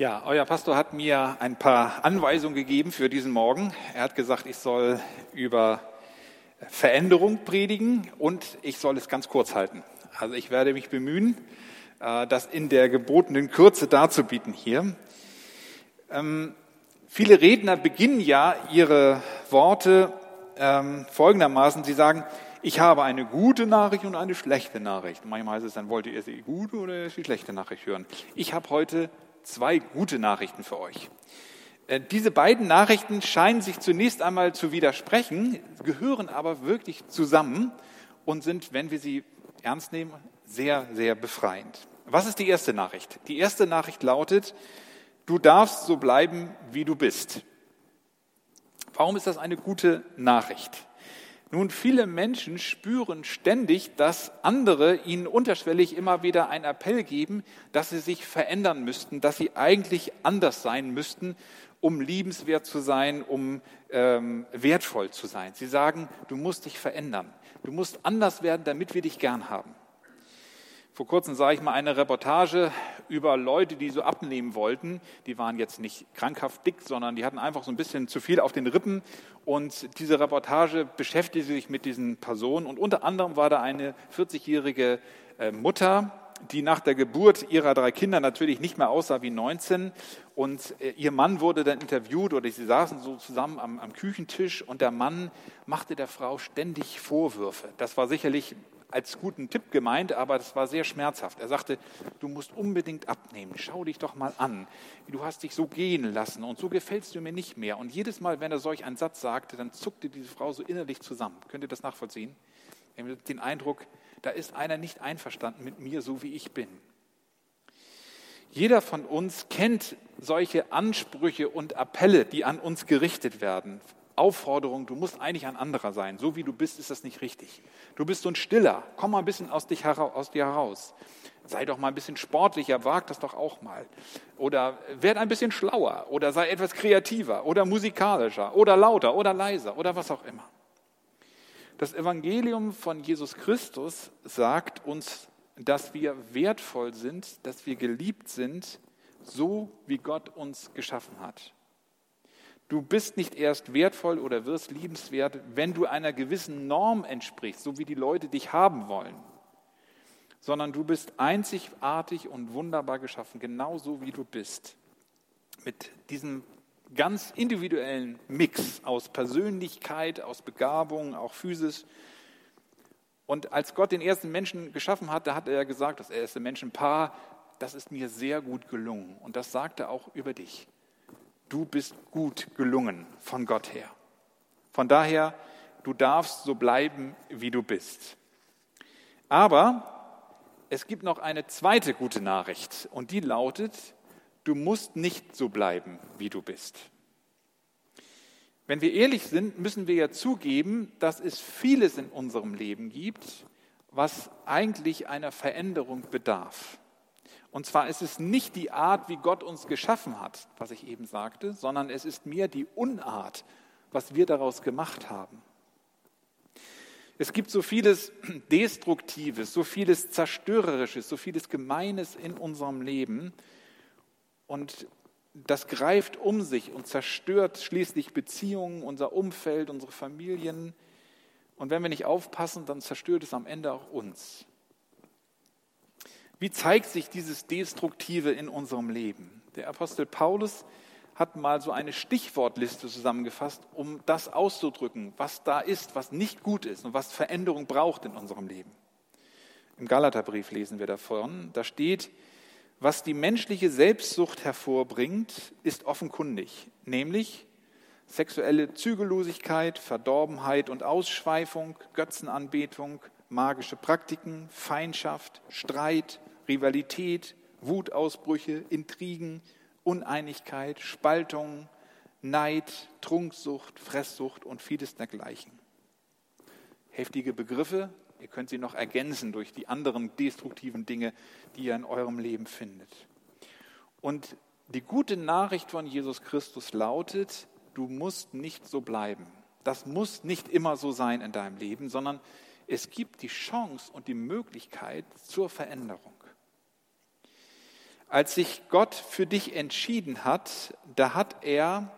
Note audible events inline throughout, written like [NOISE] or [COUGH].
Ja, euer Pastor hat mir ein paar Anweisungen gegeben für diesen Morgen. Er hat gesagt, ich soll über Veränderung predigen und ich soll es ganz kurz halten. Also ich werde mich bemühen, äh, das in der gebotenen Kürze darzubieten hier. Ähm, viele Redner beginnen ja ihre Worte ähm, folgendermaßen. Sie sagen, ich habe eine gute Nachricht und eine schlechte Nachricht. Manchmal heißt es dann, wollt ihr die gute oder die schlechte Nachricht hören? Ich habe heute zwei gute Nachrichten für euch. Äh, diese beiden Nachrichten scheinen sich zunächst einmal zu widersprechen, gehören aber wirklich zusammen und sind, wenn wir sie ernst nehmen, sehr, sehr befreiend. Was ist die erste Nachricht? Die erste Nachricht lautet, du darfst so bleiben, wie du bist. Warum ist das eine gute Nachricht? Nun, viele Menschen spüren ständig, dass andere ihnen unterschwellig immer wieder einen Appell geben, dass sie sich verändern müssten, dass sie eigentlich anders sein müssten, um liebenswert zu sein, um ähm, wertvoll zu sein. Sie sagen, du musst dich verändern, du musst anders werden, damit wir dich gern haben. Vor kurzem sah ich mal eine Reportage über Leute, die so abnehmen wollten. Die waren jetzt nicht krankhaft dick, sondern die hatten einfach so ein bisschen zu viel auf den Rippen. Und diese Reportage beschäftigte sich mit diesen Personen. Und unter anderem war da eine 40-jährige äh, Mutter, die nach der Geburt ihrer drei Kinder natürlich nicht mehr aussah wie 19. Und äh, ihr Mann wurde dann interviewt oder sie saßen so zusammen am, am Küchentisch und der Mann machte der Frau ständig Vorwürfe. Das war sicherlich als guten Tipp gemeint, aber das war sehr schmerzhaft. Er sagte, du musst unbedingt abnehmen, schau dich doch mal an. Du hast dich so gehen lassen und so gefällst du mir nicht mehr. Und jedes Mal, wenn er solch einen Satz sagte, dann zuckte diese Frau so innerlich zusammen. Könnt ihr das nachvollziehen? Wir haben den Eindruck, da ist einer nicht einverstanden mit mir, so wie ich bin. Jeder von uns kennt solche Ansprüche und Appelle, die an uns gerichtet werden, Aufforderung, du musst eigentlich ein anderer sein. So wie du bist, ist das nicht richtig. Du bist so ein Stiller. Komm mal ein bisschen aus, dich heraus, aus dir heraus. Sei doch mal ein bisschen sportlicher, wag das doch auch mal. Oder werd ein bisschen schlauer. Oder sei etwas kreativer. Oder musikalischer. Oder lauter. Oder leiser. Oder was auch immer. Das Evangelium von Jesus Christus sagt uns, dass wir wertvoll sind, dass wir geliebt sind, so wie Gott uns geschaffen hat. Du bist nicht erst wertvoll oder wirst liebenswert, wenn du einer gewissen Norm entsprichst, so wie die Leute dich haben wollen, sondern du bist einzigartig und wunderbar geschaffen, genauso wie du bist. Mit diesem ganz individuellen Mix aus Persönlichkeit, aus Begabung, auch physisch. Und als Gott den ersten Menschen geschaffen hat, da hat er gesagt, das erste Menschenpaar, das ist mir sehr gut gelungen. Und das sagt er auch über dich du bist gut gelungen von Gott her. Von daher, du darfst so bleiben, wie du bist. Aber es gibt noch eine zweite gute Nachricht und die lautet, du musst nicht so bleiben, wie du bist. Wenn wir ehrlich sind, müssen wir ja zugeben, dass es vieles in unserem Leben gibt, was eigentlich einer Veränderung bedarf. Und zwar ist es nicht die Art, wie Gott uns geschaffen hat, was ich eben sagte, sondern es ist mehr die Unart, was wir daraus gemacht haben. Es gibt so vieles [CLEARS THROAT] Destruktives, so vieles Zerstörerisches, so vieles Gemeines in unserem Leben. Und das greift um sich und zerstört schließlich Beziehungen, unser Umfeld, unsere Familien. Und wenn wir nicht aufpassen, dann zerstört es am Ende auch uns. Wie zeigt sich dieses Destruktive in unserem Leben? Der Apostel Paulus hat mal so eine Stichwortliste zusammengefasst, um das auszudrücken, was da ist, was nicht gut ist und was Veränderung braucht in unserem Leben. Im Galaterbrief lesen wir davon, da steht, was die menschliche Selbstsucht hervorbringt, ist offenkundig, nämlich sexuelle Zügellosigkeit, Verdorbenheit und Ausschweifung, Götzenanbetung, magische Praktiken, Feindschaft, Streit, Rivalität, Wutausbrüche, Intrigen, Uneinigkeit, Spaltung, Neid, Trunksucht, Fresssucht und vieles dergleichen. Heftige Begriffe, ihr könnt sie noch ergänzen durch die anderen destruktiven Dinge, die ihr in eurem Leben findet. Und die gute Nachricht von Jesus Christus lautet, du musst nicht so bleiben. Das muss nicht immer so sein in deinem Leben, sondern es gibt die Chance und die Möglichkeit zur Veränderung. Als sich Gott für dich entschieden hat, da hat er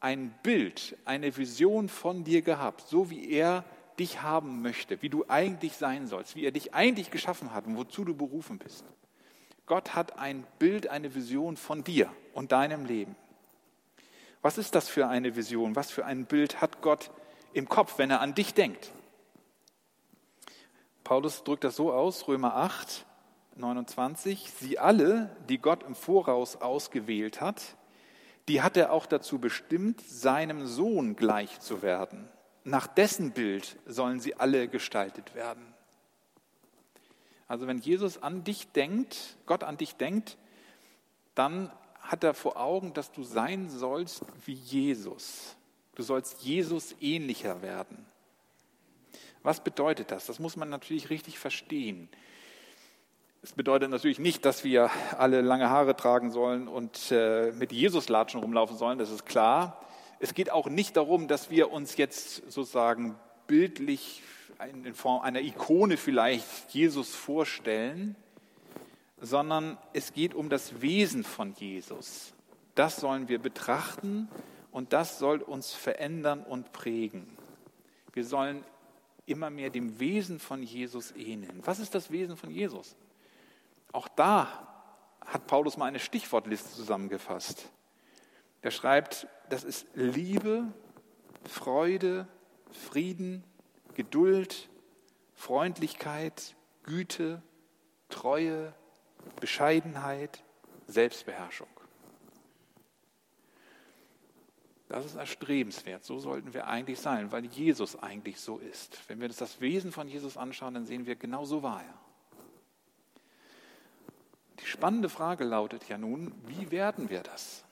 ein Bild, eine Vision von dir gehabt, so wie er dich haben möchte, wie du eigentlich sein sollst, wie er dich eigentlich geschaffen hat und wozu du berufen bist. Gott hat ein Bild, eine Vision von dir und deinem Leben. Was ist das für eine Vision? Was für ein Bild hat Gott im Kopf, wenn er an dich denkt? Paulus drückt das so aus, Römer 8, 29, sie alle, die Gott im Voraus ausgewählt hat, die hat er auch dazu bestimmt, seinem Sohn gleich zu werden. Nach dessen Bild sollen sie alle gestaltet werden. Also wenn Jesus an dich denkt, Gott an dich denkt, dann hat er vor Augen, dass du sein sollst wie Jesus. Du sollst Jesus ähnlicher werden. Was bedeutet das? Das muss man natürlich richtig verstehen. Es bedeutet natürlich nicht, dass wir alle lange Haare tragen sollen und äh, mit Jesus-Latschen rumlaufen sollen, das ist klar. Es geht auch nicht darum, dass wir uns jetzt sozusagen bildlich in Form einer Ikone vielleicht Jesus vorstellen, sondern es geht um das Wesen von Jesus. Das sollen wir betrachten und das soll uns verändern und prägen. Wir sollen immer mehr dem Wesen von Jesus ähneln. Was ist das Wesen von Jesus? Auch da hat Paulus mal eine Stichwortliste zusammengefasst. Er schreibt, das ist Liebe, Freude, Frieden, Geduld, Freundlichkeit, Güte, Treue, Bescheidenheit, Selbstbeherrschung. Das ist erstrebenswert. So sollten wir eigentlich sein, weil Jesus eigentlich so ist. Wenn wir uns das Wesen von Jesus anschauen, dann sehen wir, genau so war er. Die spannende Frage lautet ja nun, wie werden wir das?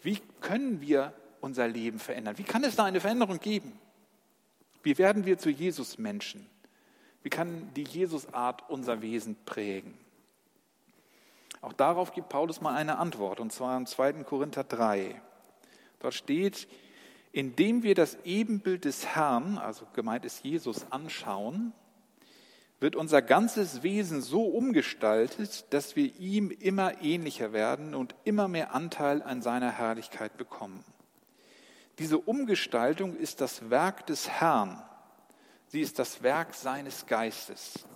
Wie können wir unser Leben verändern? Wie kann es da eine Veränderung geben? Wie werden wir zu Jesus-Menschen? Wie kann die Jesus-Art unser Wesen prägen? Auch darauf gibt Paulus mal eine Antwort, und zwar im 2. Korinther 3. Dort steht, indem wir das Ebenbild des Herrn, also gemeint ist Jesus, anschauen, wird unser ganzes Wesen so umgestaltet, dass wir ihm immer ähnlicher werden und immer mehr Anteil an seiner Herrlichkeit bekommen. Diese Umgestaltung ist das Werk des Herrn. Sie ist das Werk seines Geistes.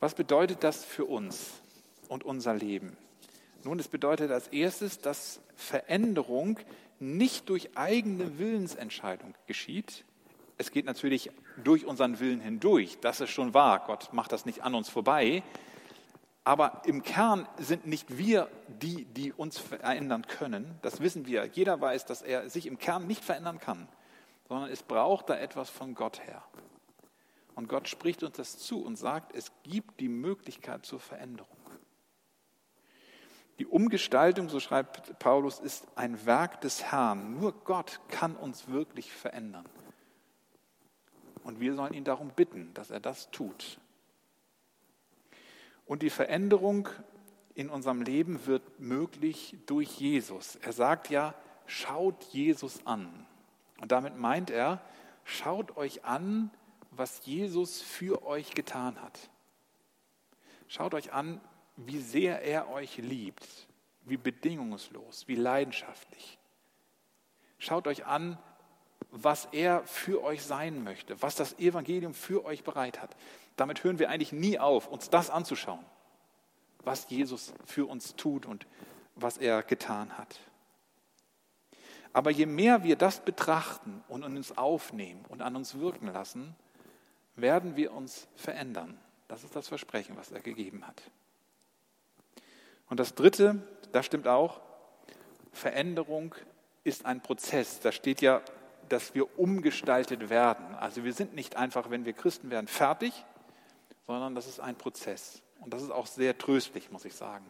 Was bedeutet das für uns und unser Leben? Nun, es bedeutet als erstes, dass Veränderung nicht durch eigene Willensentscheidung geschieht, es geht natürlich durch unseren Willen hindurch, das ist schon wahr. Gott macht das nicht an uns vorbei. Aber im Kern sind nicht wir die, die uns verändern können. Das wissen wir. Jeder weiß, dass er sich im Kern nicht verändern kann, sondern es braucht da etwas von Gott her. Und Gott spricht uns das zu und sagt, es gibt die Möglichkeit zur Veränderung. Die Umgestaltung, so schreibt Paulus, ist ein Werk des Herrn. Nur Gott kann uns wirklich verändern. Und wir sollen ihn darum bitten, dass er das tut. Und die Veränderung in unserem Leben wird möglich durch Jesus. Er sagt ja, schaut Jesus an. Und damit meint er, schaut euch an, was Jesus für euch getan hat. Schaut euch an, wie sehr er euch liebt, wie bedingungslos, wie leidenschaftlich. Schaut euch an, was er für euch sein möchte, was das Evangelium für euch bereit hat. Damit hören wir eigentlich nie auf, uns das anzuschauen, was Jesus für uns tut und was er getan hat. Aber je mehr wir das betrachten und uns aufnehmen und an uns wirken lassen, werden wir uns verändern. Das ist das Versprechen, was er gegeben hat. Und das Dritte, das stimmt auch, Veränderung ist ein Prozess. Da steht ja dass wir umgestaltet werden. Also wir sind nicht einfach, wenn wir Christen werden, fertig, sondern das ist ein Prozess. Und das ist auch sehr tröstlich, muss ich sagen.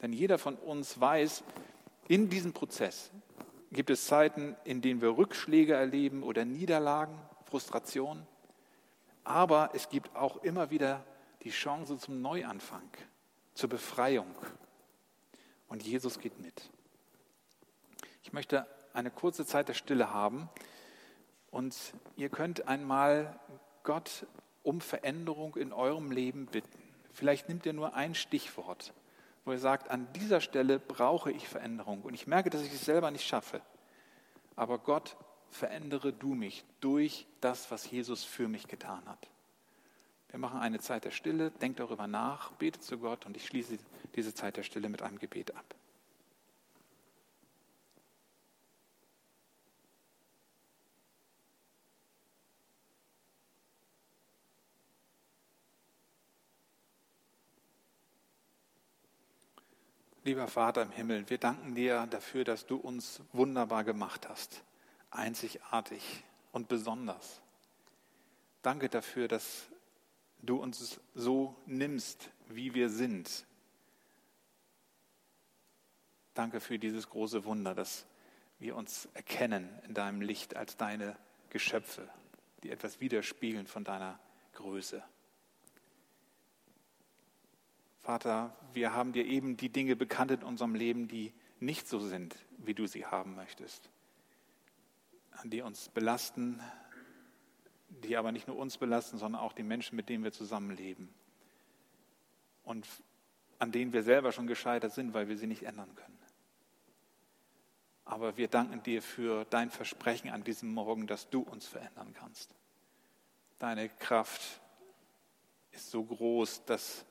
Denn jeder von uns weiß, in diesem Prozess gibt es Zeiten, in denen wir Rückschläge erleben oder Niederlagen, Frustration. Aber es gibt auch immer wieder die Chance zum Neuanfang, zur Befreiung. Und Jesus geht mit. Ich möchte eine kurze Zeit der Stille haben. Und ihr könnt einmal Gott um Veränderung in eurem Leben bitten. Vielleicht nimmt ihr nur ein Stichwort, wo ihr sagt, an dieser Stelle brauche ich Veränderung und ich merke, dass ich es selber nicht schaffe. Aber Gott, verändere du mich durch das, was Jesus für mich getan hat. Wir machen eine Zeit der Stille, denkt darüber nach, betet zu Gott und ich schließe diese Zeit der Stille mit einem Gebet ab. Lieber Vater im Himmel, wir danken dir dafür, dass du uns wunderbar gemacht hast, einzigartig und besonders. Danke dafür, dass du uns so nimmst, wie wir sind. Danke für dieses große Wunder, dass wir uns erkennen in deinem Licht als deine Geschöpfe, die etwas widerspiegeln von deiner Größe. Vater, wir haben dir eben die Dinge bekannt in unserem Leben, die nicht so sind, wie du sie haben möchtest, die uns belasten, die aber nicht nur uns belasten, sondern auch die Menschen, mit denen wir zusammenleben und an denen wir selber schon gescheitert sind, weil wir sie nicht ändern können. Aber wir danken dir für dein Versprechen an diesem Morgen, dass du uns verändern kannst. Deine Kraft ist so groß, dass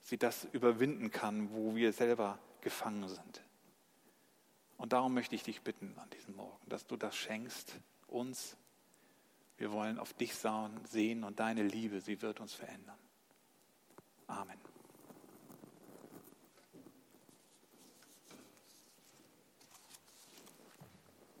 sie das überwinden kann, wo wir selber gefangen sind. Und darum möchte ich dich bitten an diesem Morgen, dass du das schenkst uns. Wir wollen auf dich sehen und deine Liebe, sie wird uns verändern. Amen.